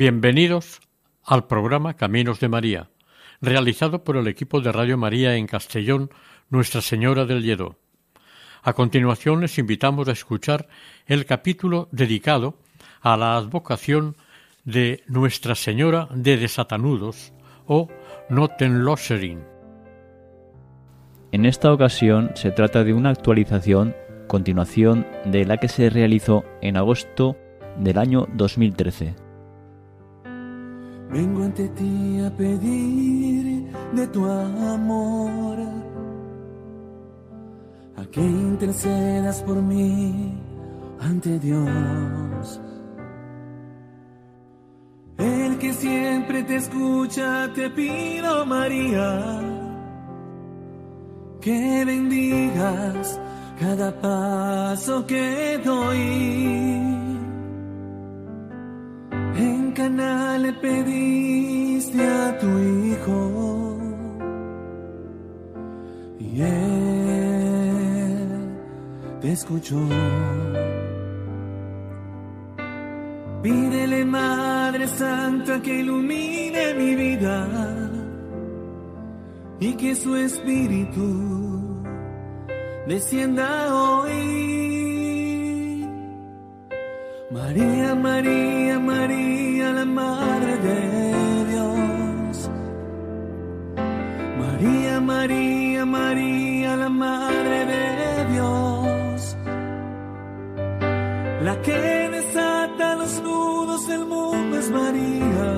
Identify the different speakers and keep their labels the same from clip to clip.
Speaker 1: Bienvenidos al programa Caminos de María, realizado por el equipo de Radio María en Castellón, Nuestra Señora del Lledó. A continuación les invitamos a escuchar el capítulo dedicado a la advocación de Nuestra Señora de Desatanudos o Notenlossering.
Speaker 2: En esta ocasión se trata de una actualización, continuación de la que se realizó en agosto del año 2013.
Speaker 3: Vengo ante ti a pedir de tu amor, a que intercedas por mí ante Dios. El que siempre te escucha, te pido María, que bendigas cada paso que doy. En canal le pediste a tu hijo y él te escuchó. Pídele Madre Santa que ilumine mi vida y que su espíritu descienda hoy. María, María, María, la Madre de Dios. María, María, María, la Madre de Dios. La que desata los nudos del mundo es María.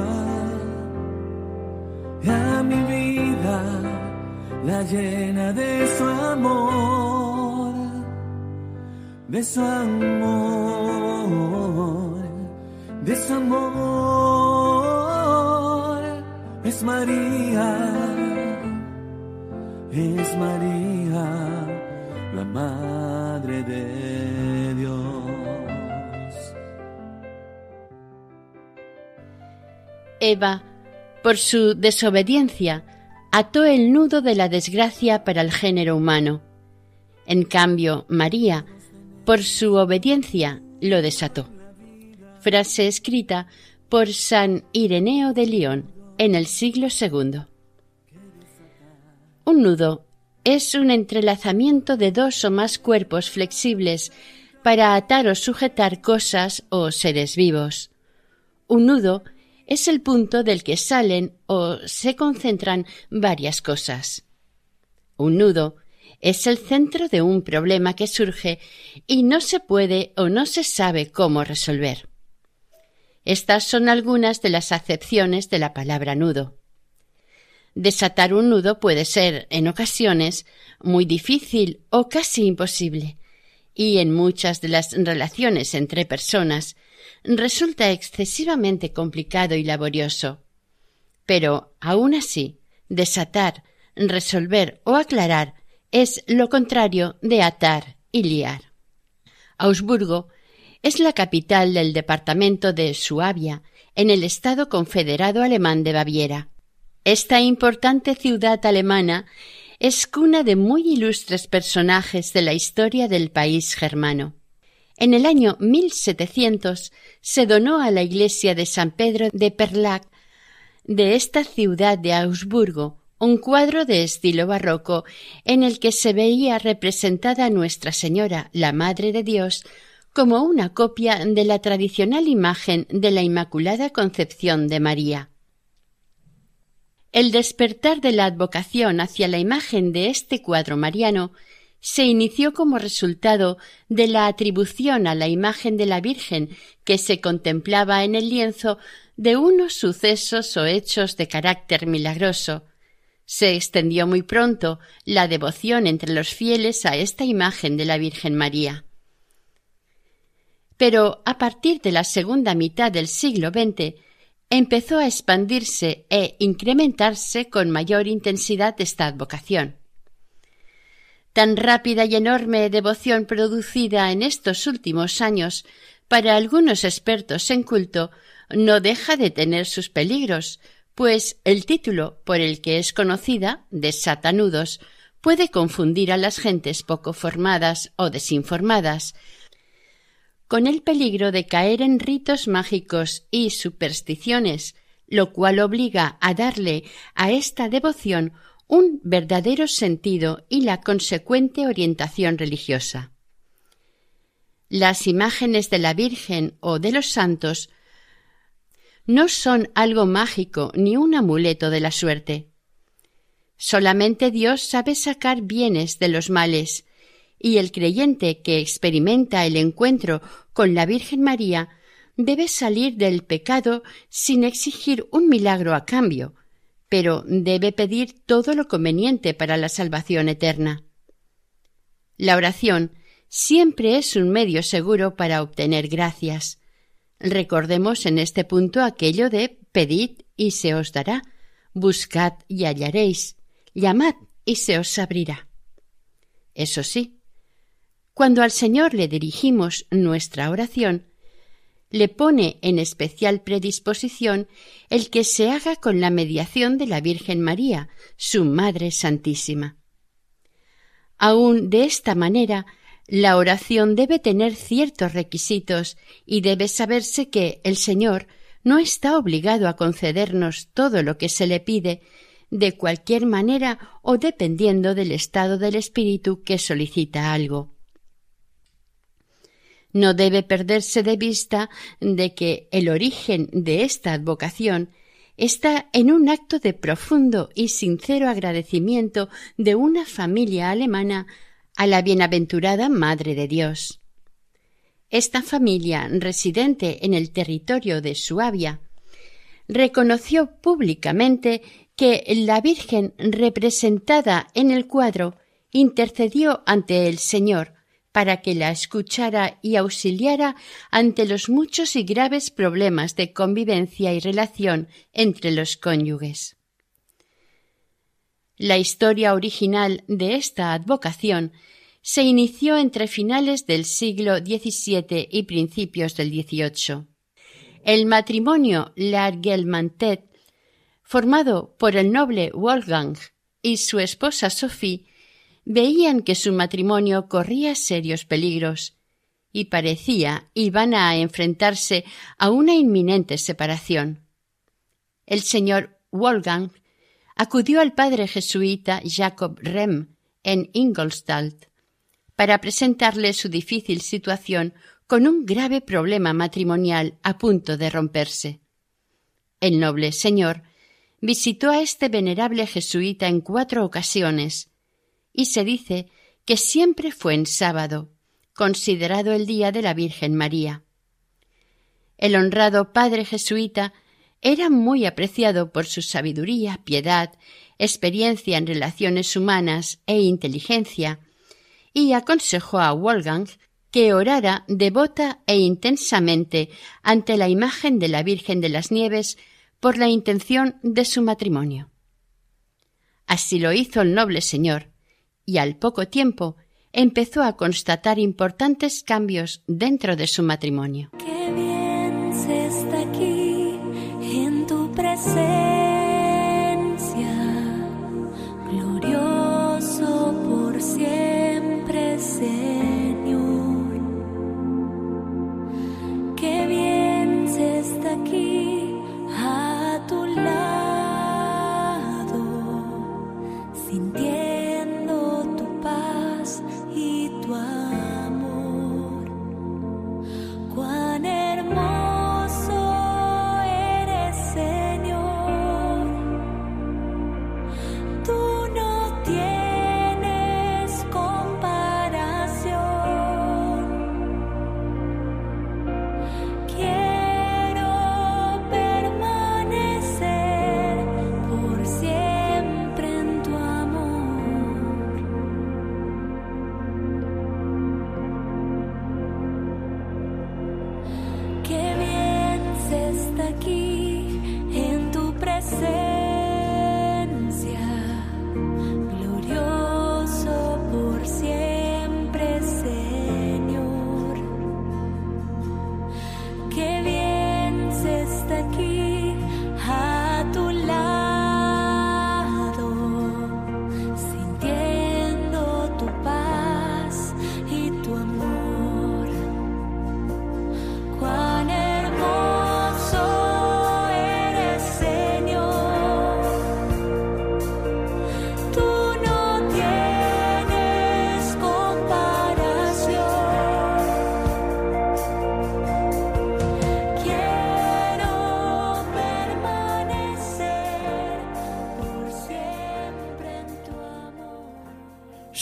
Speaker 3: Y a mi vida la llena de su amor, de su amor, de su amor. Es María, es María, la Madre de Dios.
Speaker 4: Eva, por su desobediencia, ató el nudo de la desgracia para el género humano. En cambio, María, por su obediencia, lo desató. Frase escrita por San Ireneo de León en el siglo II. Un nudo es un entrelazamiento de dos o más cuerpos flexibles para atar o sujetar cosas o seres vivos. Un nudo es el punto del que salen o se concentran varias cosas. Un nudo es el centro de un problema que surge y no se puede o no se sabe cómo resolver. Estas son algunas de las acepciones de la palabra nudo. Desatar un nudo puede ser, en ocasiones, muy difícil o casi imposible, y en muchas de las relaciones entre personas resulta excesivamente complicado y laborioso. Pero, aun así, desatar, resolver o aclarar es lo contrario de atar y liar. Augsburgo es la capital del departamento de Suabia, en el Estado confederado alemán de Baviera. Esta importante ciudad alemana es cuna de muy ilustres personajes de la historia del país germano. En el año 1700 se donó a la iglesia de San Pedro de Perlac de esta ciudad de Augsburgo un cuadro de estilo barroco en el que se veía representada Nuestra Señora, la Madre de Dios, como una copia de la tradicional imagen de la Inmaculada Concepción de María. El despertar de la advocación hacia la imagen de este cuadro mariano se inició como resultado de la atribución a la imagen de la Virgen que se contemplaba en el lienzo de unos sucesos o hechos de carácter milagroso. Se extendió muy pronto la devoción entre los fieles a esta imagen de la Virgen María. Pero a partir de la segunda mitad del siglo XX empezó a expandirse e incrementarse con mayor intensidad esta advocación. Tan rápida y enorme devoción producida en estos últimos años para algunos expertos en culto no deja de tener sus peligros, pues el título por el que es conocida, de satanudos, puede confundir a las gentes poco formadas o desinformadas, con el peligro de caer en ritos mágicos y supersticiones, lo cual obliga a darle a esta devoción un verdadero sentido y la consecuente orientación religiosa. Las imágenes de la Virgen o de los santos no son algo mágico ni un amuleto de la suerte. Solamente Dios sabe sacar bienes de los males y el creyente que experimenta el encuentro con la Virgen María debe salir del pecado sin exigir un milagro a cambio, pero debe pedir todo lo conveniente para la salvación eterna. La oración siempre es un medio seguro para obtener gracias. Recordemos en este punto aquello de pedid y se os dará, buscad y hallaréis, llamad y se os abrirá. Eso sí, cuando al Señor le dirigimos nuestra oración, le pone en especial predisposición el que se haga con la mediación de la Virgen María, su Madre Santísima. Aun de esta manera, la oración debe tener ciertos requisitos y debe saberse que el Señor no está obligado a concedernos todo lo que se le pide, de cualquier manera o dependiendo del estado del espíritu que solicita algo. No debe perderse de vista de que el origen de esta advocación está en un acto de profundo y sincero agradecimiento de una familia alemana a la bienaventurada Madre de Dios. Esta familia, residente en el territorio de Suabia, reconoció públicamente que la Virgen representada en el cuadro intercedió ante el Señor para que la escuchara y auxiliara ante los muchos y graves problemas de convivencia y relación entre los cónyuges. La historia original de esta advocación se inició entre finales del siglo XVII y principios del XVIII. El matrimonio Largelmantet, formado por el noble Wolfgang y su esposa Sophie, veían que su matrimonio corría serios peligros y parecía iban a enfrentarse a una inminente separación. El señor Wolfgang acudió al padre jesuita Jacob Rem en Ingolstadt para presentarle su difícil situación con un grave problema matrimonial a punto de romperse. El noble señor visitó a este venerable jesuita en cuatro ocasiones y se dice que siempre fue en sábado, considerado el día de la Virgen María. El honrado padre jesuita era muy apreciado por su sabiduría, piedad, experiencia en relaciones humanas e inteligencia, y aconsejó a Wolfgang que orara devota e intensamente ante la imagen de la Virgen de las Nieves por la intención de su matrimonio. Así lo hizo el noble señor, y al poco tiempo empezó a constatar importantes cambios dentro de su matrimonio.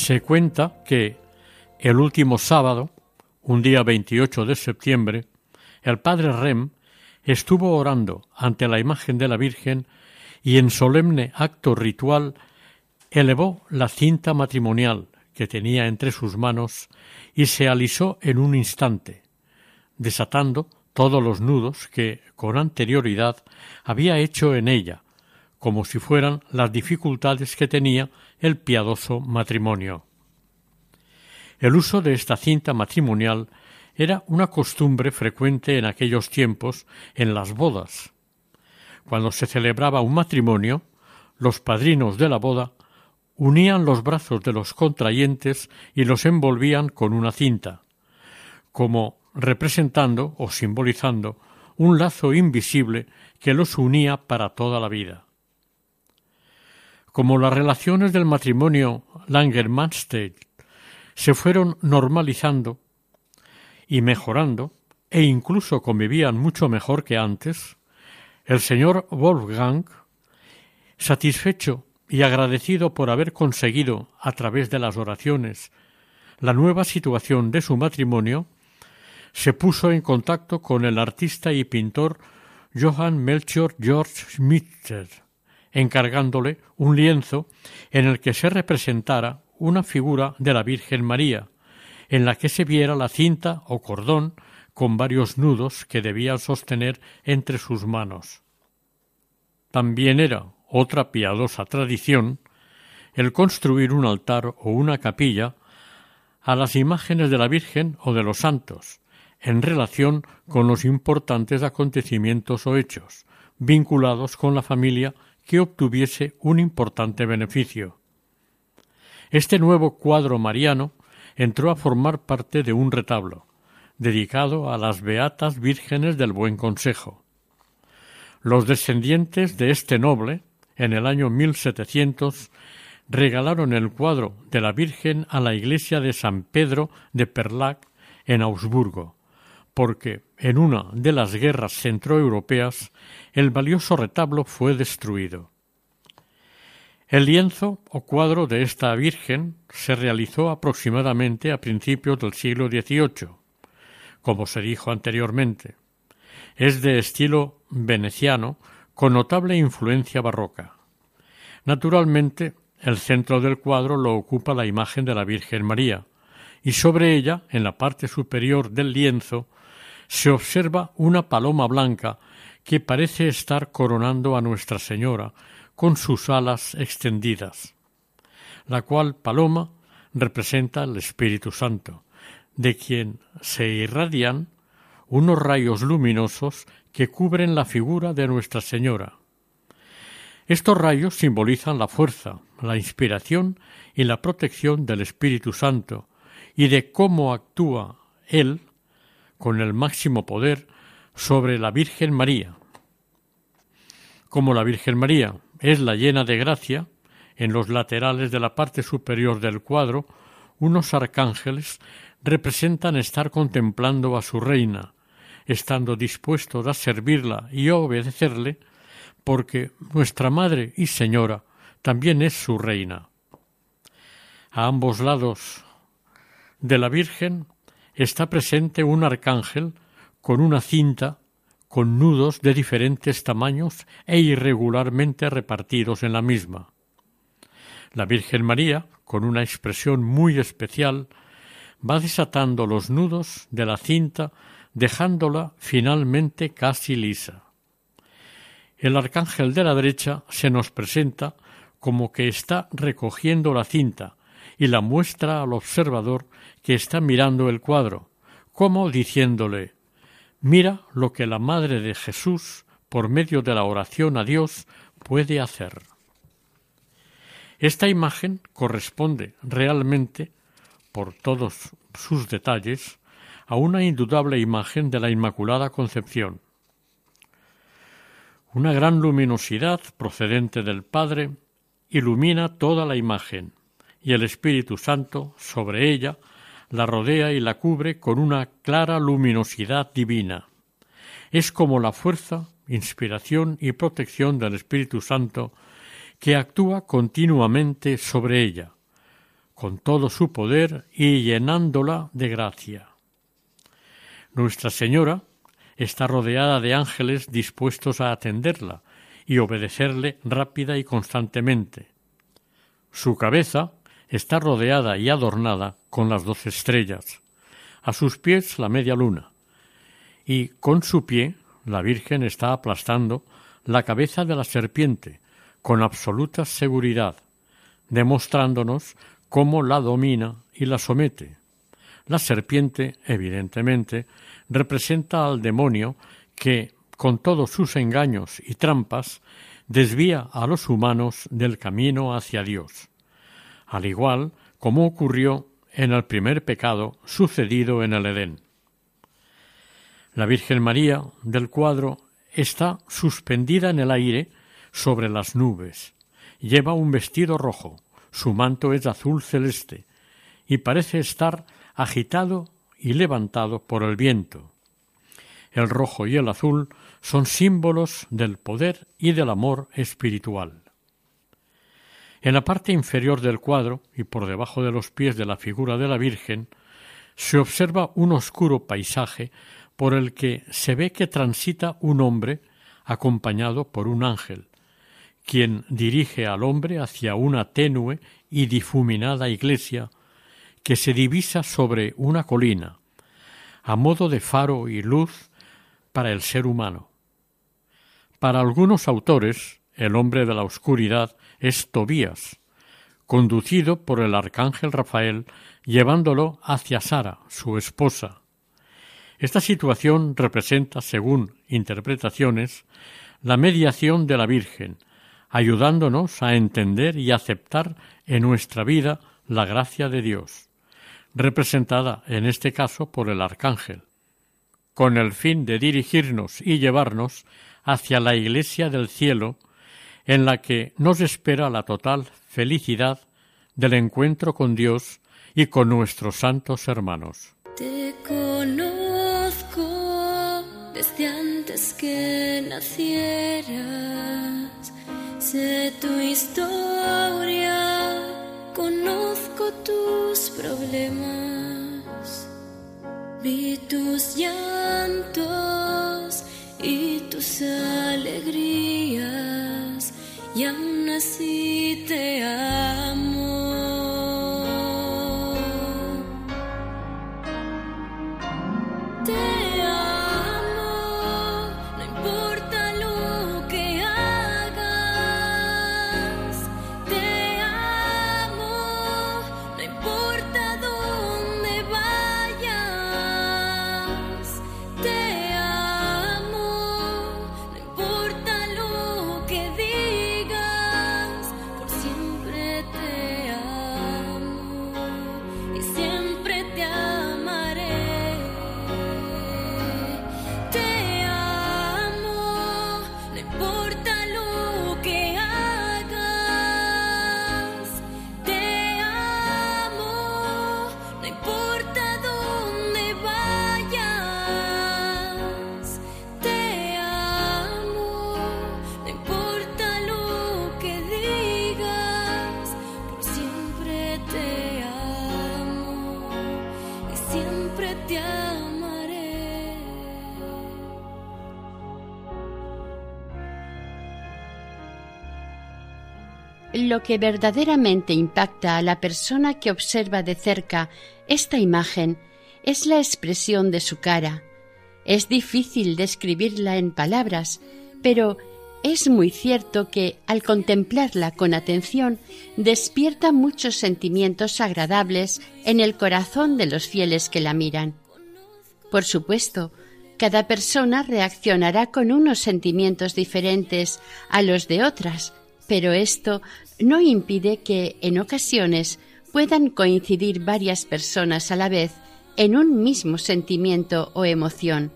Speaker 1: Se cuenta que el último sábado, un día 28 de septiembre, el padre Rem estuvo orando ante la imagen de la Virgen y en solemne acto ritual elevó la cinta matrimonial que tenía entre sus manos y se alisó en un instante, desatando todos los nudos que con anterioridad había hecho en ella, como si fueran las dificultades que tenía el piadoso matrimonio. El uso de esta cinta matrimonial era una costumbre frecuente en aquellos tiempos en las bodas. Cuando se celebraba un matrimonio, los padrinos de la boda unían los brazos de los contrayentes y los envolvían con una cinta, como representando o simbolizando un lazo invisible que los unía para toda la vida. Como las relaciones del matrimonio Langer-Manstedt se fueron normalizando y mejorando, e incluso convivían mucho mejor que antes, el señor Wolfgang, satisfecho y agradecido por haber conseguido, a través de las oraciones, la nueva situación de su matrimonio, se puso en contacto con el artista y pintor Johann Melchior Georg Schmitzer, encargándole un lienzo en el que se representara una figura de la Virgen María, en la que se viera la cinta o cordón con varios nudos que debía sostener entre sus manos. También era otra piadosa tradición el construir un altar o una capilla a las imágenes de la Virgen o de los santos, en relación con los importantes acontecimientos o hechos vinculados con la familia que obtuviese un importante beneficio. Este nuevo cuadro mariano entró a formar parte de un retablo, dedicado a las Beatas Vírgenes del Buen Consejo. Los descendientes de este noble, en el año 1700, regalaron el cuadro de la Virgen a la iglesia de San Pedro de Perlac en Augsburgo, porque en una de las guerras centroeuropeas el valioso retablo fue destruido. El lienzo o cuadro de esta Virgen se realizó aproximadamente a principios del siglo XVIII, como se dijo anteriormente. Es de estilo veneciano con notable influencia barroca. Naturalmente, el centro del cuadro lo ocupa la imagen de la Virgen María, y sobre ella, en la parte superior del lienzo, se observa una paloma blanca que parece estar coronando a Nuestra Señora con sus alas extendidas, la cual paloma representa el Espíritu Santo, de quien se irradian unos rayos luminosos que cubren la figura de Nuestra Señora. Estos rayos simbolizan la fuerza, la inspiración y la protección del Espíritu Santo y de cómo actúa Él con el máximo poder sobre la Virgen María. Como la Virgen María es la llena de gracia, en los laterales de la parte superior del cuadro, unos arcángeles representan estar contemplando a su reina, estando dispuestos a servirla y a obedecerle, porque nuestra Madre y Señora también es su reina. A ambos lados de la Virgen está presente un arcángel con una cinta con nudos de diferentes tamaños e irregularmente repartidos en la misma. La Virgen María, con una expresión muy especial, va desatando los nudos de la cinta, dejándola finalmente casi lisa. El arcángel de la derecha se nos presenta como que está recogiendo la cinta y la muestra al observador que está mirando el cuadro, como diciéndole Mira lo que la Madre de Jesús, por medio de la oración a Dios, puede hacer. Esta imagen corresponde realmente, por todos sus detalles, a una indudable imagen de la Inmaculada Concepción. Una gran luminosidad procedente del Padre ilumina toda la imagen, y el Espíritu Santo sobre ella la rodea y la cubre con una clara luminosidad divina. Es como la fuerza, inspiración y protección del Espíritu Santo que actúa continuamente sobre ella, con todo su poder y llenándola de gracia. Nuestra Señora está rodeada de ángeles dispuestos a atenderla y obedecerle rápida y constantemente. Su cabeza está rodeada y adornada con las doce estrellas, a sus pies la media luna, y con su pie la Virgen está aplastando la cabeza de la serpiente con absoluta seguridad, demostrándonos cómo la domina y la somete. La serpiente, evidentemente, representa al demonio que, con todos sus engaños y trampas, desvía a los humanos del camino hacia Dios, al igual como ocurrió en el primer pecado sucedido en el Edén. La Virgen María del cuadro está suspendida en el aire sobre las nubes. Lleva un vestido rojo, su manto es azul celeste, y parece estar agitado y levantado por el viento. El rojo y el azul son símbolos del poder y del amor espiritual. En la parte inferior del cuadro y por debajo de los pies de la figura de la Virgen se observa un oscuro paisaje por el que se ve que transita un hombre acompañado por un ángel, quien dirige al hombre hacia una tenue y difuminada iglesia que se divisa sobre una colina, a modo de faro y luz para el ser humano. Para algunos autores, el hombre de la oscuridad es Tobías, conducido por el arcángel Rafael llevándolo hacia Sara, su esposa. Esta situación representa, según interpretaciones, la mediación de la Virgen, ayudándonos a entender y aceptar en nuestra vida la gracia de Dios, representada en este caso por el arcángel, con el fin de dirigirnos y llevarnos hacia la iglesia del cielo, en la que nos espera la total felicidad del encuentro con Dios y con nuestros santos hermanos.
Speaker 5: Te conozco desde antes que nacieras. Sé tu historia, conozco tus problemas, vi tus llantos y tus alegrías, y aún así te amo.
Speaker 4: Lo que verdaderamente impacta a la persona que observa de cerca esta imagen es la expresión de su cara. Es difícil describirla en palabras, pero es muy cierto que al contemplarla con atención despierta muchos sentimientos agradables en el corazón de los fieles que la miran. Por supuesto, cada persona reaccionará con unos sentimientos diferentes a los de otras, pero esto no impide que en ocasiones puedan coincidir varias personas a la vez en un mismo sentimiento o emoción.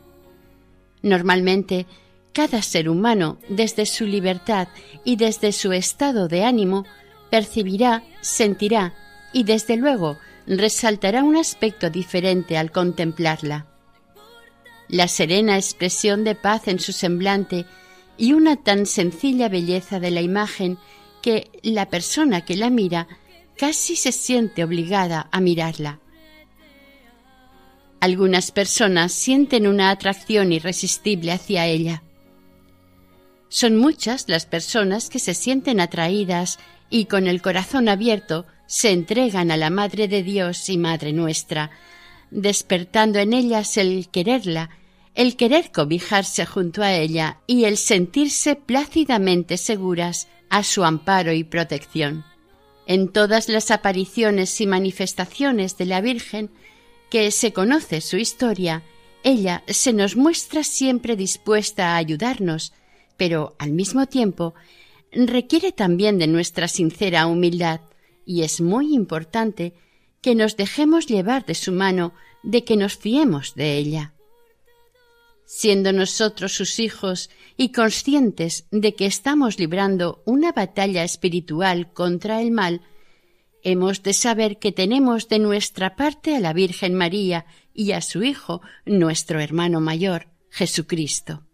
Speaker 4: Normalmente, cada ser humano, desde su libertad y desde su estado de ánimo, percibirá, sentirá y, desde luego, resaltará un aspecto diferente al contemplarla. La serena expresión de paz en su semblante y una tan sencilla belleza de la imagen que la persona que la mira casi se siente obligada a mirarla. Algunas personas sienten una atracción irresistible hacia ella. Son muchas las personas que se sienten atraídas y con el corazón abierto se entregan a la Madre de Dios y Madre nuestra, despertando en ellas el quererla, el querer cobijarse junto a ella y el sentirse plácidamente seguras a su amparo y protección. En todas las apariciones y manifestaciones de la Virgen que se conoce su historia, ella se nos muestra siempre dispuesta a ayudarnos, pero al mismo tiempo requiere también de nuestra sincera humildad, y es muy importante que nos dejemos llevar de su mano, de que nos fiemos de ella. Siendo nosotros sus hijos y conscientes de que estamos librando una batalla espiritual contra el mal, hemos de saber que tenemos de nuestra parte a la Virgen María y a su Hijo, nuestro hermano mayor, Jesucristo.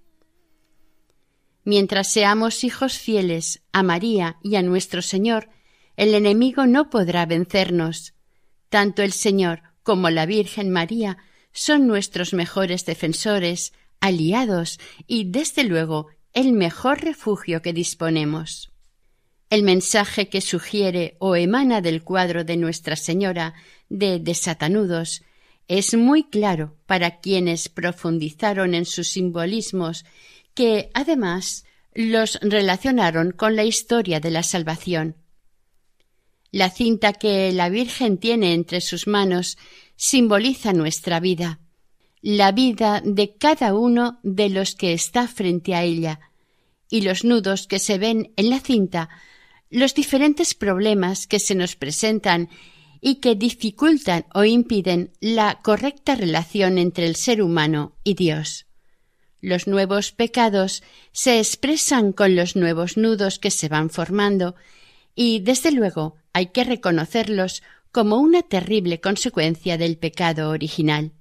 Speaker 4: Mientras seamos hijos fieles a María y a nuestro Señor, el enemigo no podrá vencernos. Tanto el Señor como la Virgen María son nuestros mejores defensores, aliados y, desde luego, el mejor refugio que disponemos. El mensaje que sugiere o emana del cuadro de Nuestra Señora de Desatanudos es muy claro para quienes profundizaron en sus simbolismos que, además, los relacionaron con la historia de la salvación. La cinta que la Virgen tiene entre sus manos simboliza nuestra vida, la vida de cada uno de los que está frente a ella, y los nudos que se ven en la cinta los diferentes problemas que se nos presentan y que dificultan o impiden la correcta relación entre el ser humano y Dios. Los nuevos pecados se expresan con los nuevos nudos que se van formando y, desde luego, hay que reconocerlos como una terrible consecuencia del pecado original.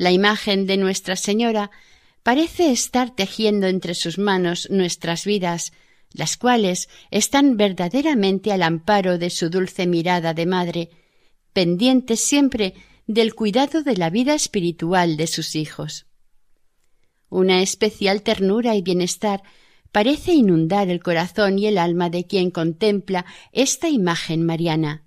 Speaker 4: La imagen de Nuestra Señora parece estar tejiendo entre sus manos nuestras vidas las cuales están verdaderamente al amparo de su dulce mirada de madre, pendientes siempre del cuidado de la vida espiritual de sus hijos. Una especial ternura y bienestar parece inundar el corazón y el alma de quien contempla esta imagen mariana.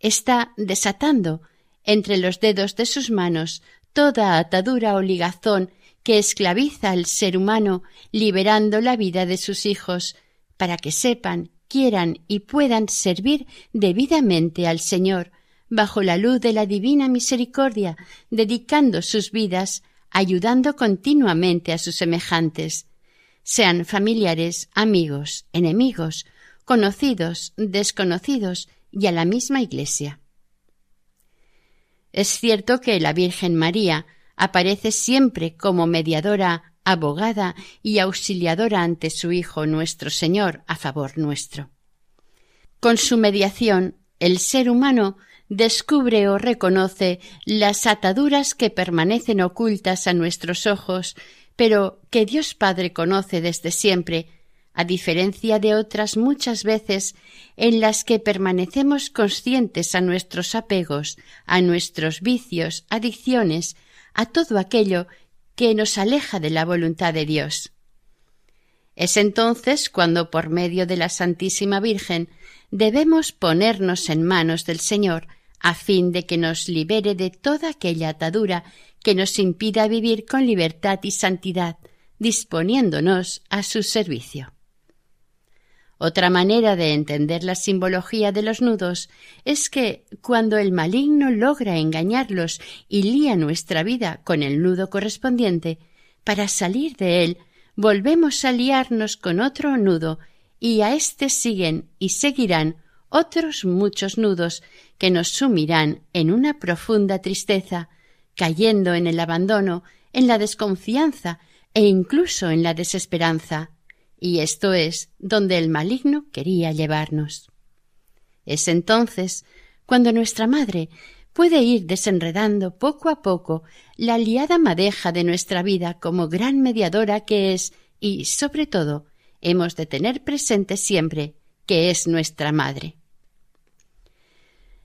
Speaker 4: Está desatando entre los dedos de sus manos toda atadura o ligazón que esclaviza al ser humano liberando la vida de sus hijos para que sepan, quieran y puedan servir debidamente al Señor bajo la luz de la divina misericordia, dedicando sus vidas, ayudando continuamente a sus semejantes, sean familiares, amigos, enemigos, conocidos, desconocidos y a la misma Iglesia. Es cierto que la Virgen María aparece siempre como mediadora, abogada y auxiliadora ante su Hijo nuestro Señor a favor nuestro. Con su mediación, el ser humano descubre o reconoce las ataduras que permanecen ocultas a nuestros ojos, pero que Dios Padre conoce desde siempre, a diferencia de otras muchas veces en las que permanecemos conscientes a nuestros apegos, a nuestros vicios, adicciones, a todo aquello que nos aleja de la voluntad de Dios. Es entonces cuando por medio de la Santísima Virgen debemos ponernos en manos del Señor a fin de que nos libere de toda aquella atadura que nos impida vivir con libertad y santidad, disponiéndonos a su servicio. Otra manera de entender la simbología de los nudos es que cuando el maligno logra engañarlos y lía nuestra vida con el nudo correspondiente, para salir de él volvemos a liarnos con otro nudo y a éste siguen y seguirán otros muchos nudos que nos sumirán en una profunda tristeza, cayendo en el abandono, en la desconfianza e incluso en la desesperanza y esto es donde el maligno quería llevarnos. Es entonces cuando nuestra madre puede ir desenredando poco a poco la liada madeja de nuestra vida como gran mediadora que es y, sobre todo, hemos de tener presente siempre que es nuestra madre.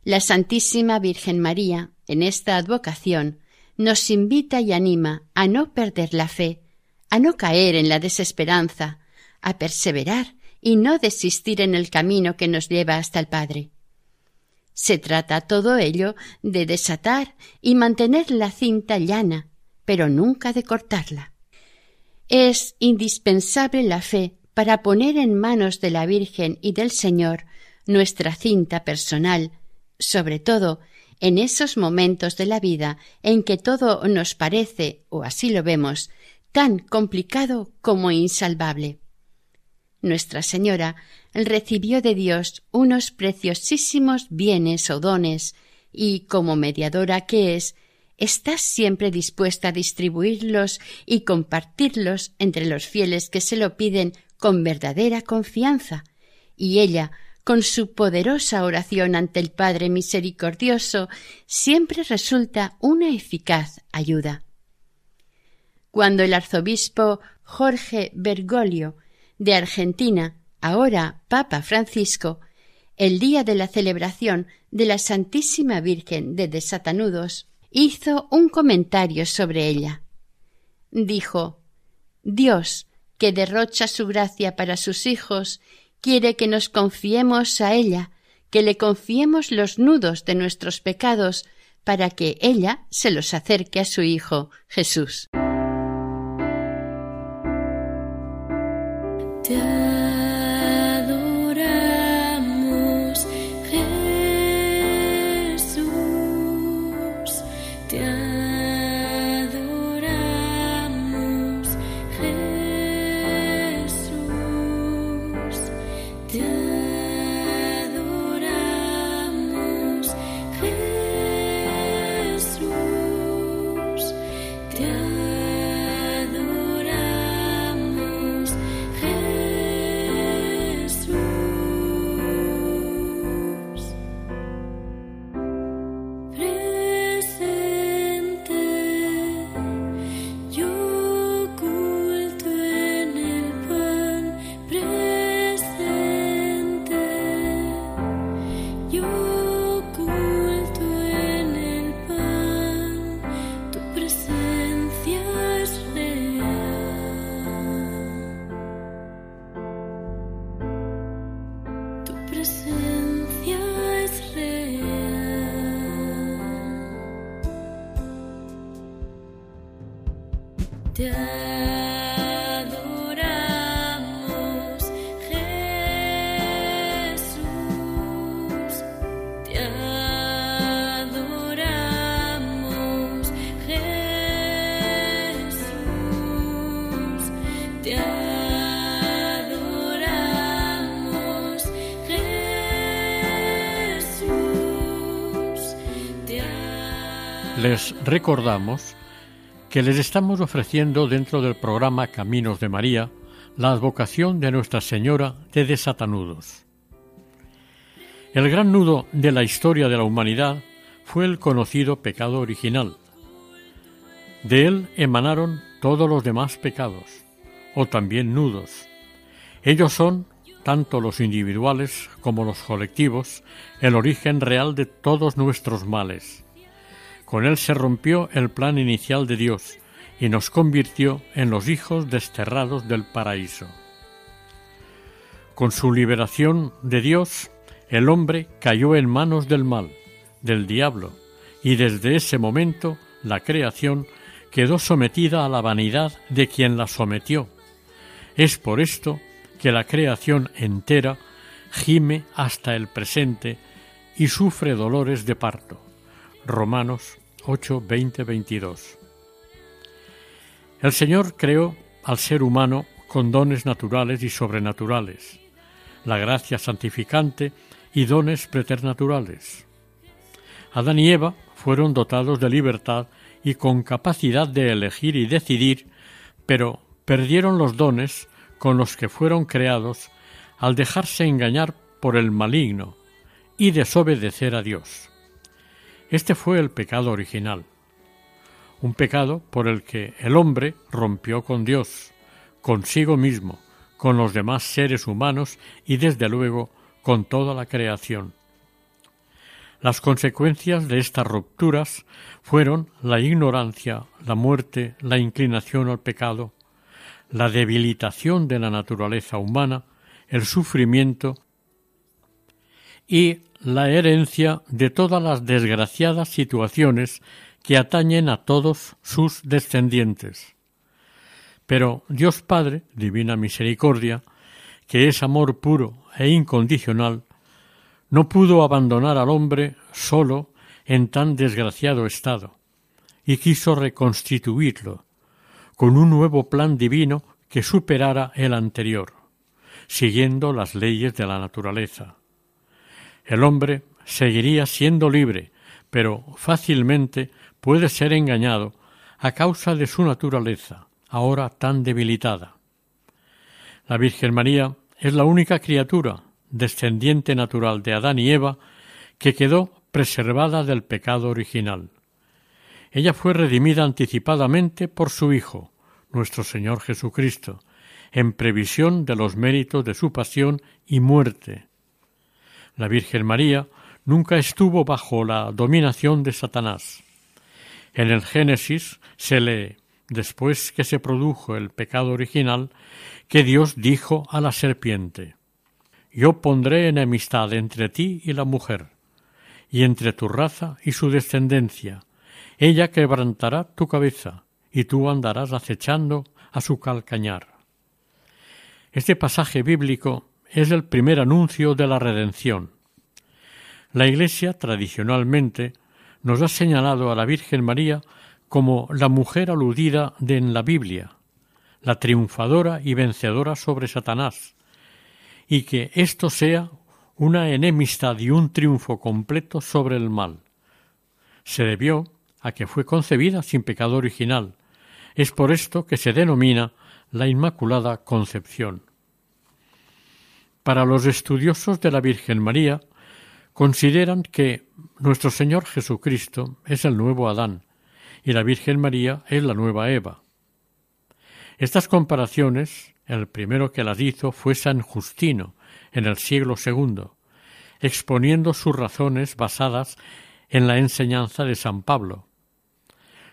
Speaker 4: La Santísima Virgen María, en esta advocación, nos invita y anima a no perder la fe, a no caer en la desesperanza, a perseverar y no desistir en el camino que nos lleva hasta el Padre. Se trata todo ello de desatar y mantener la cinta llana, pero nunca de cortarla. Es indispensable la fe para poner en manos de la Virgen y del Señor nuestra cinta personal, sobre todo en esos momentos de la vida en que todo nos parece, o así lo vemos, tan complicado como insalvable. Nuestra Señora recibió de Dios unos preciosísimos bienes o dones, y como mediadora que es, está siempre dispuesta a distribuirlos y compartirlos entre los fieles que se lo piden con verdadera confianza, y ella, con su poderosa oración ante el Padre Misericordioso, siempre resulta una eficaz ayuda. Cuando el arzobispo Jorge Bergoglio de Argentina, ahora Papa Francisco, el día de la celebración de la Santísima Virgen de Desatanudos, hizo un comentario sobre ella. Dijo Dios, que derrocha su gracia para sus hijos, quiere que nos confiemos a ella, que le confiemos los nudos de nuestros pecados, para que ella se los acerque a su Hijo Jesús.
Speaker 1: Les recordamos que les estamos ofreciendo dentro del programa Caminos de María la advocación de Nuestra Señora de Desatanudos. El gran nudo de la historia de la humanidad fue el conocido pecado original. De él emanaron todos los demás pecados, o también nudos. Ellos son, tanto los individuales como los colectivos, el origen real de todos nuestros males con él se rompió el plan inicial de Dios y nos convirtió en los hijos desterrados del paraíso. Con su liberación de Dios, el hombre cayó en manos del mal, del diablo, y desde ese momento la creación quedó sometida a la vanidad de quien la sometió. Es por esto que la creación entera gime hasta el presente y sufre dolores de parto. Romanos 8, 20, 22. El Señor creó al ser humano con dones naturales y sobrenaturales, la gracia santificante y dones preternaturales. Adán y Eva fueron dotados de libertad y con capacidad de elegir y decidir, pero perdieron los dones con los que fueron creados al dejarse engañar por el maligno y desobedecer a Dios. Este fue el pecado original, un pecado por el que el hombre rompió con Dios, consigo mismo, con los demás seres humanos y desde luego con toda la creación. Las consecuencias de estas rupturas fueron la ignorancia, la muerte, la inclinación al pecado, la debilitación de la naturaleza humana, el sufrimiento y la herencia de todas las desgraciadas situaciones que atañen a todos sus descendientes. Pero Dios Padre, Divina Misericordia, que es amor puro e incondicional, no pudo abandonar al hombre solo en tan desgraciado estado, y quiso reconstituirlo, con un nuevo plan divino que superara el anterior, siguiendo las leyes de la naturaleza. El hombre seguiría siendo libre, pero fácilmente puede ser engañado a causa de su naturaleza, ahora tan debilitada. La Virgen María es la única criatura, descendiente natural de Adán y Eva, que quedó preservada del pecado original. Ella fue redimida anticipadamente por su Hijo, nuestro Señor Jesucristo, en previsión de los méritos de su pasión y muerte. La Virgen María nunca estuvo bajo la dominación de Satanás. En el Génesis se lee, después que se produjo el pecado original, que Dios dijo a la serpiente Yo pondré enemistad entre ti y la mujer, y entre tu raza y su descendencia. Ella quebrantará tu cabeza, y tú andarás acechando a su calcañar. Este pasaje bíblico es el primer anuncio de la redención. La Iglesia tradicionalmente nos ha señalado a la Virgen María como la mujer aludida de en la Biblia, la triunfadora y vencedora sobre Satanás, y que esto sea una enemistad y un triunfo completo sobre el mal. Se debió a que fue concebida sin pecado original, es por esto que se denomina la Inmaculada Concepción. Para los estudiosos de la Virgen María, consideran que nuestro Señor Jesucristo es el nuevo Adán y la Virgen María es la nueva Eva. Estas comparaciones, el primero que las hizo fue San Justino, en el siglo II, exponiendo sus razones basadas en la enseñanza de San Pablo.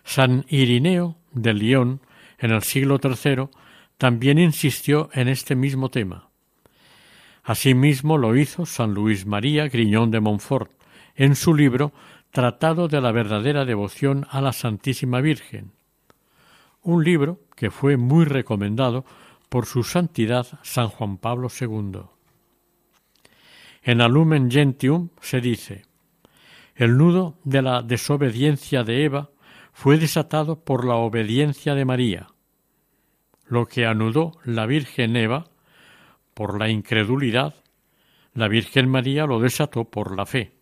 Speaker 1: San Irineo de León, en el siglo III, también insistió en este mismo tema. Asimismo lo hizo San Luis María Griñón de Montfort en su libro Tratado de la verdadera devoción a la Santísima Virgen, un libro que fue muy recomendado por su santidad San Juan Pablo II. En Alumen Gentium se dice El nudo de la desobediencia de Eva fue desatado por la obediencia de María. Lo que anudó la Virgen Eva por la incredulidad, la Virgen María lo desató por la fe.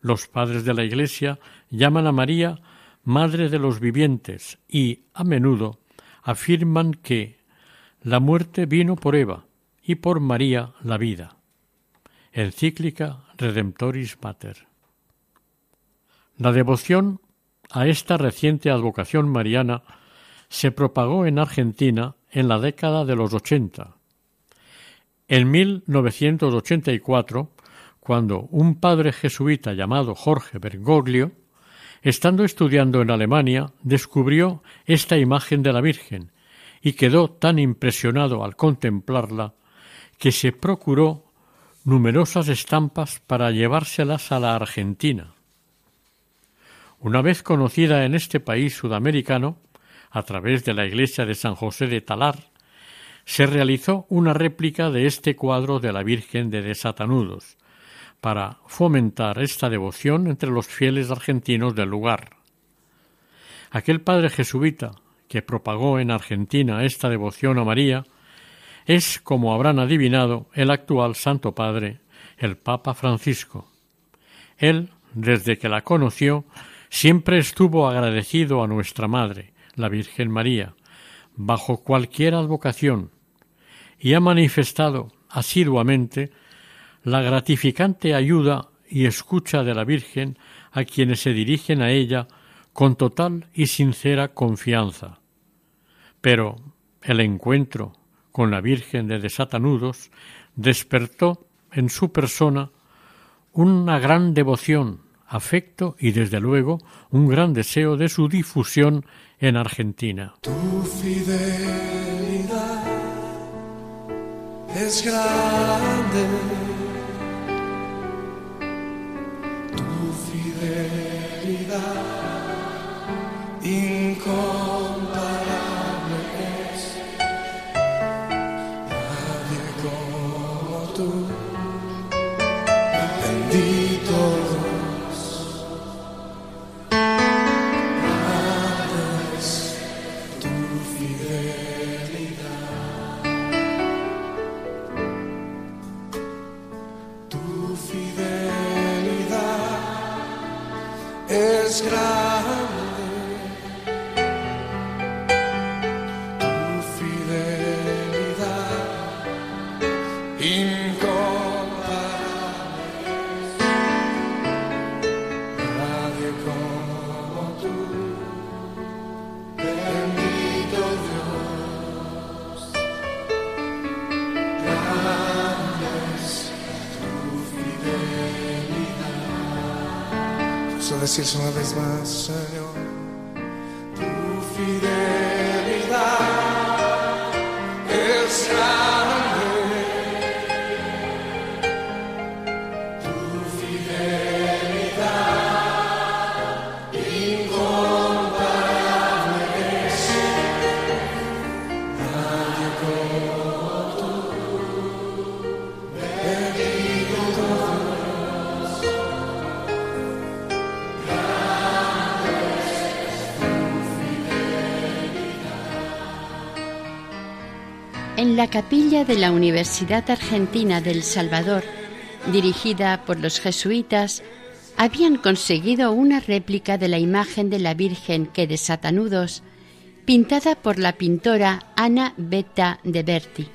Speaker 1: Los padres de la Iglesia llaman a María Madre de los vivientes y, a menudo, afirman que la muerte vino por Eva y por María la vida. Encíclica Redemptoris Mater. La devoción a esta reciente advocación mariana se propagó en Argentina en la década de los ochenta. En 1984, cuando un padre jesuita llamado Jorge Bergoglio, estando estudiando en Alemania, descubrió esta imagen de la Virgen y quedó tan impresionado al contemplarla que se procuró numerosas estampas para llevárselas a la Argentina. Una vez conocida en este país sudamericano, a través de la iglesia de San José de Talar, se realizó una réplica de este cuadro de la Virgen de Desatanudos, para fomentar esta devoción entre los fieles argentinos del lugar. Aquel padre jesuita que propagó en Argentina esta devoción a María es, como habrán adivinado, el actual Santo Padre, el Papa Francisco. Él, desde que la conoció, siempre estuvo agradecido a nuestra Madre, la Virgen María, bajo cualquier advocación, y ha manifestado asiduamente la gratificante ayuda y escucha de la Virgen a quienes se dirigen a ella con total y sincera confianza. Pero el encuentro con la Virgen de Desatanudos despertó en su persona una gran devoción, afecto y desde luego un gran deseo de su difusión en Argentina.
Speaker 6: Tu fidelidad es grande. Tu fidelidad es Solo decirse una vez más,
Speaker 4: En la capilla de la Universidad Argentina del Salvador, dirigida por los jesuitas, habían conseguido una réplica de la imagen de la Virgen que desata nudos, pintada por la pintora Ana Betta de Berti.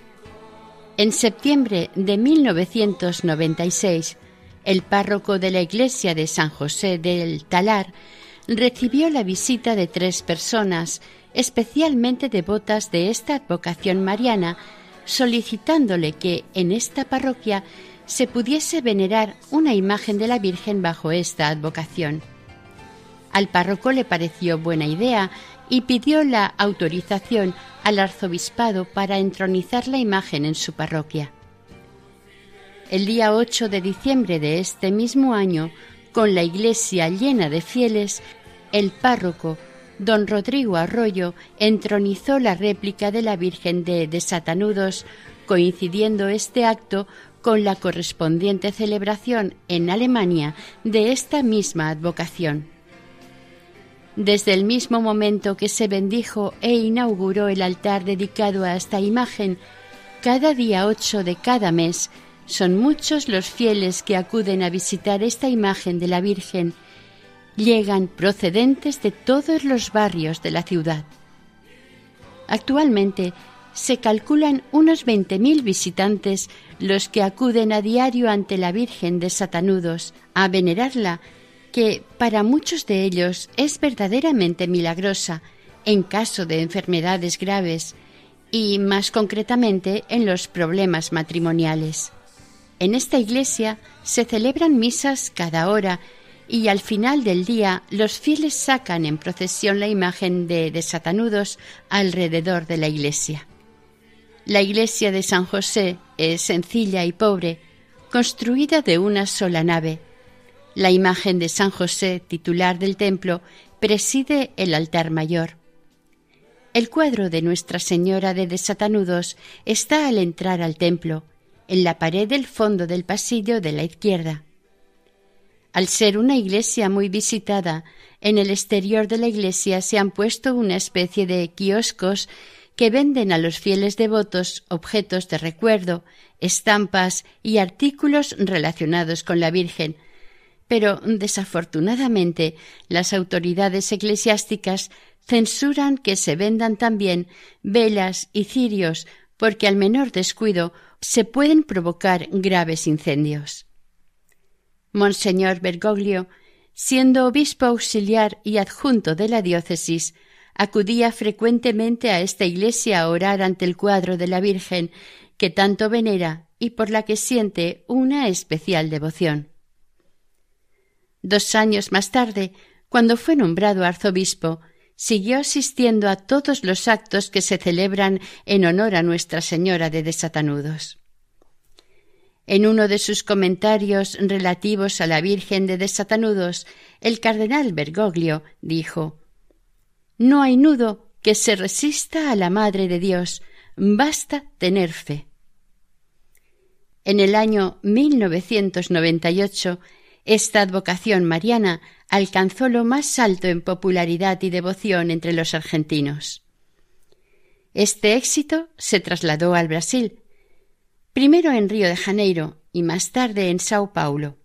Speaker 4: En septiembre de 1996, el párroco de la iglesia de San José del Talar recibió la visita de tres personas especialmente devotas de esta advocación mariana, solicitándole que en esta parroquia se pudiese venerar una imagen de la Virgen bajo esta advocación. Al párroco le pareció buena idea y pidió la autorización al arzobispado para entronizar la imagen en su parroquia. El día 8 de diciembre de este mismo año, con la iglesia llena de fieles, el párroco, don Rodrigo Arroyo, entronizó la réplica de la Virgen de Desatanudos, coincidiendo este acto con la correspondiente celebración en Alemania de esta misma advocación. Desde el mismo momento que se bendijo e inauguró el altar dedicado a esta imagen, cada día 8 de cada mes son muchos los fieles que acuden a visitar esta imagen de la Virgen. Llegan procedentes de todos los barrios de la ciudad. Actualmente se calculan unos 20.000 visitantes los que acuden a diario ante la Virgen de Satanudos a venerarla, que para muchos de ellos es verdaderamente milagrosa en caso de enfermedades graves y más concretamente en los problemas matrimoniales. En esta iglesia se celebran misas cada hora y al final del día los fieles sacan en procesión la imagen de desatanudos alrededor de la iglesia. La iglesia de San José es sencilla y pobre, construida de una sola nave. La imagen de San José, titular del templo, preside el altar mayor. El cuadro de Nuestra Señora de Desatanudos está al entrar al templo, en la pared del fondo del pasillo de la izquierda. Al ser una iglesia muy visitada, en el exterior de la iglesia se han puesto una especie de kioscos que venden a los fieles devotos objetos de recuerdo, estampas y artículos relacionados con la Virgen, pero desafortunadamente las autoridades eclesiásticas censuran que se vendan también velas y cirios porque al menor descuido se pueden provocar graves incendios. Monseñor Bergoglio, siendo obispo auxiliar y adjunto de la diócesis, acudía frecuentemente a esta iglesia a orar ante el cuadro de la Virgen, que tanto venera y por la que siente una especial devoción. Dos años más tarde, cuando fue nombrado arzobispo, siguió asistiendo a todos los actos que se celebran en honor a Nuestra Señora de Desatanudos. En uno de sus comentarios relativos a la Virgen de Desatanudos, el cardenal Bergoglio dijo No hay nudo que se resista a la Madre de Dios, basta tener fe. En el año 1998, esta advocación mariana alcanzó lo más alto en popularidad y devoción entre los argentinos. Este éxito se trasladó al Brasil, primero en Río de Janeiro y más tarde en Sao Paulo.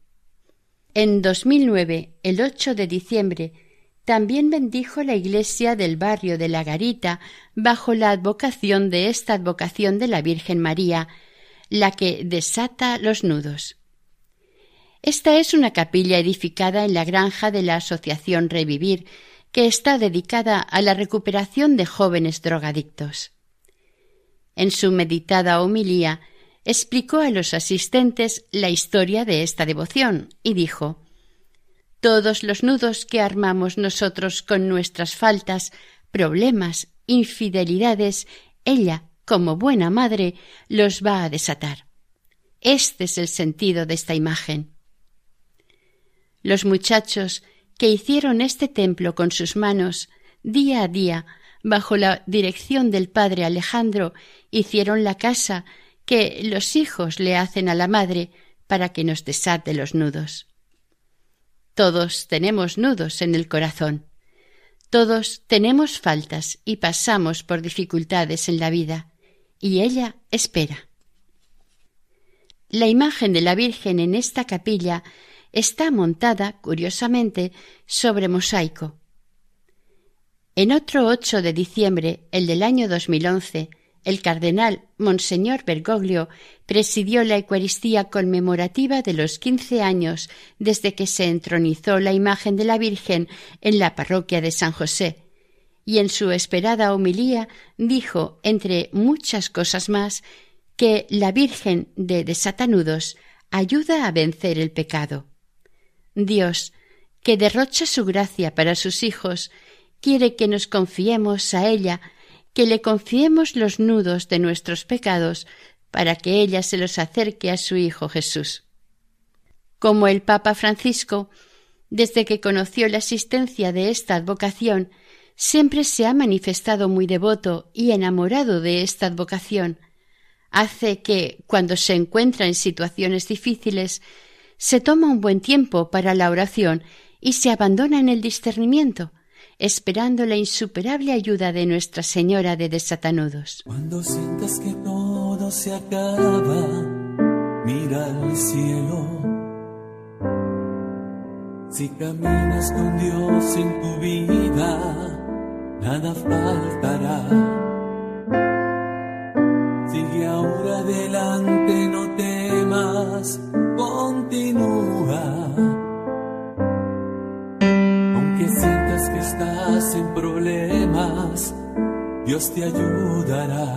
Speaker 4: En 2009, el 8 de diciembre, también bendijo la iglesia del barrio de La Garita bajo la advocación de esta advocación de la Virgen María, la que desata los nudos. Esta es una capilla edificada en la granja de la Asociación Revivir, que está dedicada a la recuperación de jóvenes drogadictos. En su meditada homilía explicó a los asistentes la historia de esta devoción y dijo Todos los nudos que armamos nosotros con nuestras faltas, problemas, infidelidades, ella, como buena madre, los va a desatar. Este es el sentido de esta imagen. Los muchachos que hicieron este templo con sus manos, día a día, bajo la dirección del padre Alejandro, hicieron la casa que los hijos le hacen a la madre para que nos desate los nudos. Todos tenemos nudos en el corazón. Todos tenemos faltas y pasamos por dificultades en la vida, y ella espera. La imagen de la Virgen en esta capilla está montada, curiosamente, sobre mosaico. En otro 8 de diciembre, el del año 2011, el cardenal Monseñor Bergoglio presidió la Eucaristía conmemorativa de los quince años desde que se entronizó la imagen de la Virgen en la parroquia de San José, y en su esperada homilía dijo, entre muchas cosas más, que la Virgen de Desatanudos ayuda a vencer el pecado. Dios, que derrocha su gracia para sus hijos, quiere que nos confiemos a ella, que le confiemos los nudos de nuestros pecados, para que ella se los acerque a su Hijo Jesús. Como el Papa Francisco, desde que conoció la existencia de esta advocación, siempre se ha manifestado muy devoto y enamorado de esta advocación, hace que, cuando se encuentra en situaciones difíciles, se toma un buen tiempo para la oración y se abandona en el discernimiento, esperando la insuperable ayuda de Nuestra Señora de Desatanudos.
Speaker 3: Cuando sientas que todo se acaba, mira al cielo. Si caminas con Dios en tu vida, nada faltará. Sigue ahora adelante, no temas continúa. Que estás en problemas, Dios te ayudará.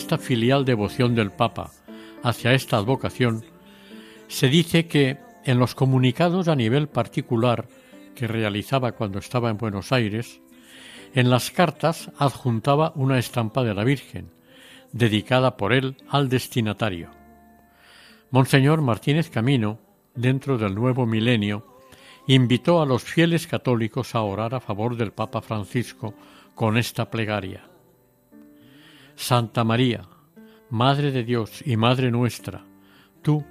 Speaker 1: Esta filial devoción del Papa hacia esta advocación, se dice que en los comunicados a nivel particular que realizaba cuando estaba en Buenos Aires, en las cartas adjuntaba una estampa de la Virgen, dedicada por él al destinatario. Monseñor Martínez Camino, dentro del nuevo milenio, invitó a los fieles católicos a orar a favor del Papa Francisco con esta plegaria. Santa María, Madre de Dios y Madre nuestra, tú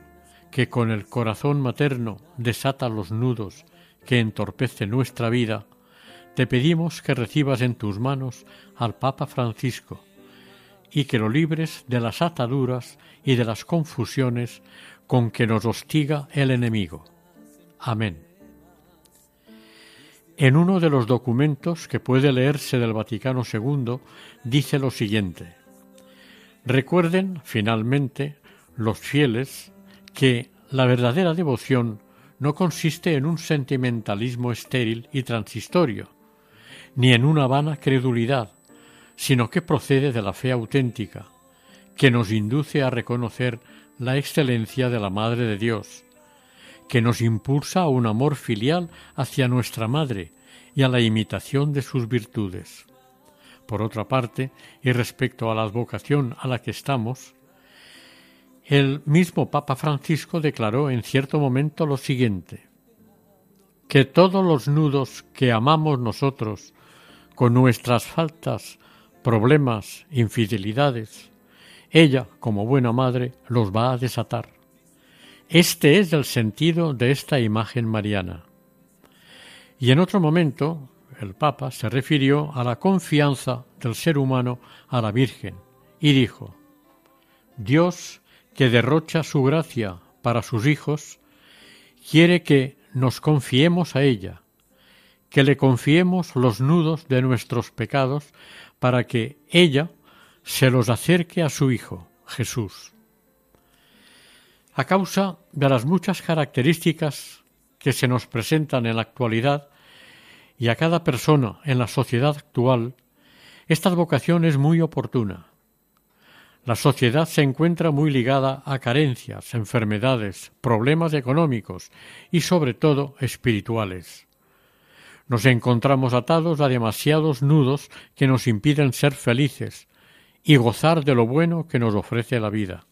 Speaker 1: que con el corazón materno desata los nudos que entorpecen nuestra vida, te pedimos que recibas en tus manos al Papa Francisco y que lo libres de las ataduras y de las confusiones con que nos hostiga el enemigo. Amén. En uno de los documentos que puede leerse del Vaticano II dice lo siguiente. Recuerden, finalmente, los fieles, que la verdadera devoción no consiste en un sentimentalismo estéril y transistorio, ni en una vana credulidad, sino que procede de la fe auténtica, que nos induce a reconocer la excelencia de la Madre de Dios, que nos impulsa a un amor filial hacia nuestra Madre y a la imitación de sus virtudes. Por otra parte, y respecto a la vocación a la que estamos, el mismo Papa Francisco declaró en cierto momento lo siguiente que todos los nudos que amamos nosotros con nuestras faltas, problemas, infidelidades, ella, como buena madre, los va a desatar. Este es el sentido de esta imagen mariana. Y en otro momento, el Papa se refirió a la confianza del ser humano a la Virgen y dijo, Dios que derrocha su gracia para sus hijos, quiere que nos confiemos a ella, que le confiemos los nudos de nuestros pecados para que ella se los acerque a su Hijo, Jesús. A causa de las muchas características que se nos presentan en la actualidad y a cada persona en la sociedad actual, esta vocación es muy oportuna. La sociedad se encuentra muy ligada a carencias, enfermedades, problemas económicos y sobre todo espirituales. Nos encontramos atados a demasiados nudos que nos impiden ser felices y gozar de lo bueno que nos ofrece la vida.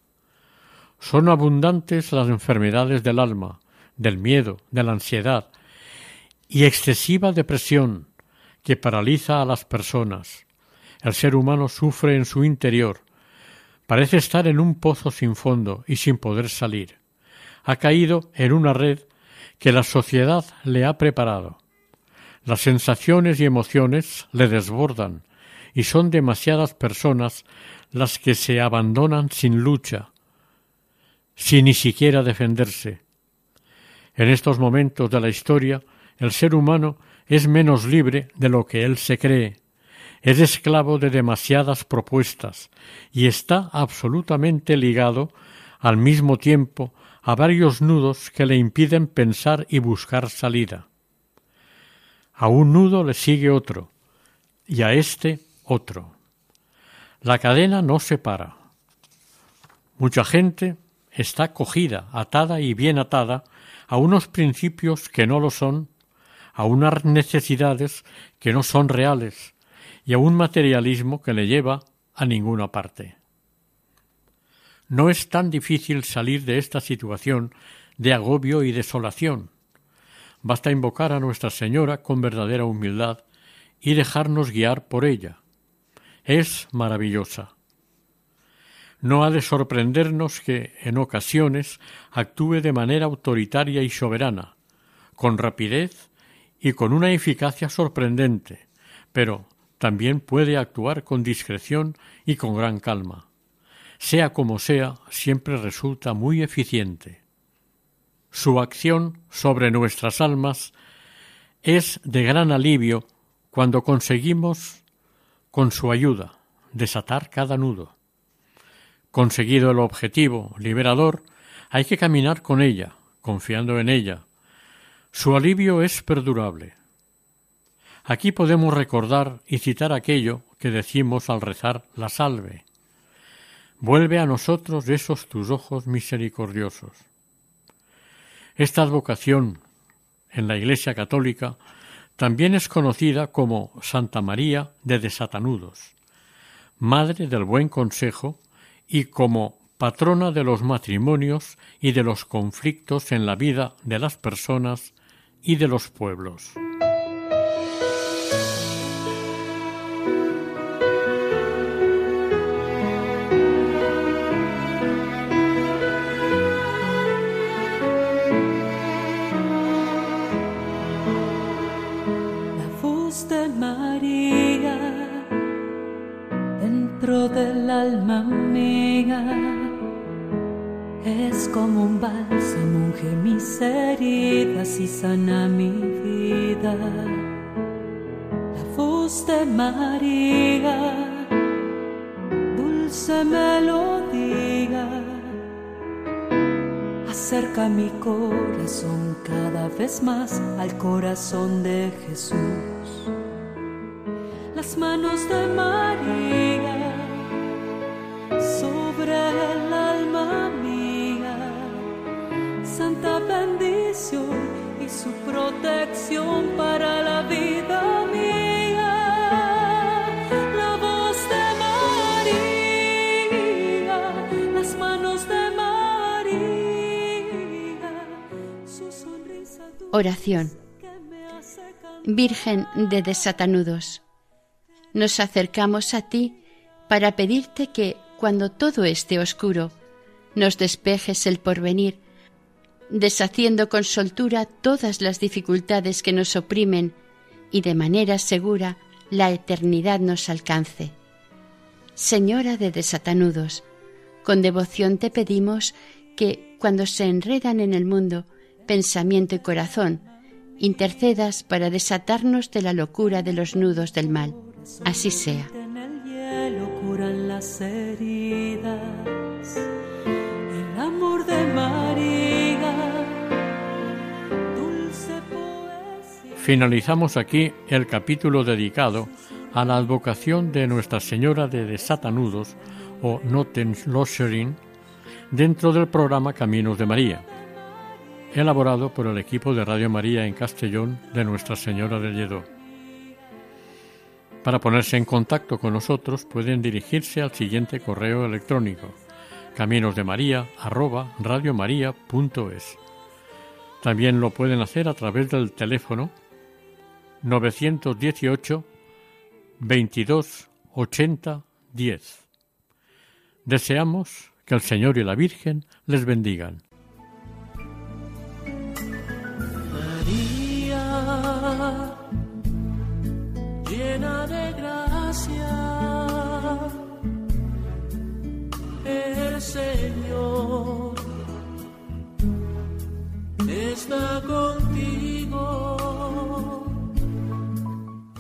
Speaker 1: Son abundantes las enfermedades del alma, del miedo, de la ansiedad y excesiva depresión que paraliza a las personas. El ser humano sufre en su interior, Parece estar en un pozo sin fondo y sin poder salir. Ha caído en una red que la sociedad le ha preparado. Las sensaciones y emociones le desbordan y son demasiadas personas las que se abandonan sin lucha, sin ni siquiera defenderse. En estos momentos de la historia, el ser humano es menos libre de lo que él se cree, es esclavo de demasiadas propuestas y está absolutamente ligado al mismo tiempo a varios nudos que le impiden pensar y buscar salida. A un nudo le sigue otro y a éste otro. La cadena no se para. Mucha gente está cogida, atada y bien atada a unos principios que no lo son, a unas necesidades que no son reales, y a un materialismo que le lleva a ninguna parte. No es tan difícil salir de esta situación de agobio y desolación. Basta invocar a Nuestra Señora con verdadera humildad y dejarnos guiar por ella. Es maravillosa. No ha de sorprendernos que, en ocasiones, actúe de manera autoritaria y soberana, con rapidez y con una eficacia sorprendente, pero también puede actuar con discreción y con gran calma. Sea como sea, siempre resulta muy eficiente. Su acción sobre nuestras almas es de gran alivio cuando conseguimos, con su ayuda, desatar cada nudo. Conseguido el objetivo liberador, hay que caminar con ella, confiando en ella. Su alivio es perdurable. Aquí podemos recordar y citar aquello que decimos al rezar la salve. Vuelve a nosotros esos tus ojos misericordiosos. Esta advocación en la Iglesia Católica también es conocida como Santa María de Desatanudos, Madre del Buen Consejo y como patrona de los matrimonios y de los conflictos en la vida de las personas y de los pueblos.
Speaker 5: La de María dentro del alma mía como un bálsamo, unge mis heridas y sana mi vida. La voz de María, dulce melodía, acerca mi corazón cada vez más al corazón de Jesús. Las manos de María sobre el y su protección para la vida mía. La voz de María, las manos de María, su sonrisa
Speaker 4: Oración. Virgen de desatanudos, nos acercamos a ti para pedirte que, cuando todo esté oscuro, nos despejes el porvenir, deshaciendo con soltura todas las dificultades que nos oprimen y de manera segura la eternidad nos alcance. Señora de desatanudos, con devoción te pedimos que, cuando se enredan en el mundo pensamiento y corazón, intercedas para desatarnos de la locura de los nudos del mal. Así sea.
Speaker 5: Las heridas. El amor de María,
Speaker 1: Finalizamos aquí el capítulo dedicado a la advocación de Nuestra Señora de Desatanudos o Notenloscherin dentro del programa Caminos de María, elaborado por el equipo de Radio María en Castellón de Nuestra Señora del Lledó. Para ponerse en contacto con nosotros pueden dirigirse al siguiente correo electrónico caminosdemaria@radiomaria.es. También lo pueden hacer a través del teléfono 918 22 80 10. Deseamos que el Señor y la Virgen les bendigan.
Speaker 5: María, llena de gracia, el Señor está contigo.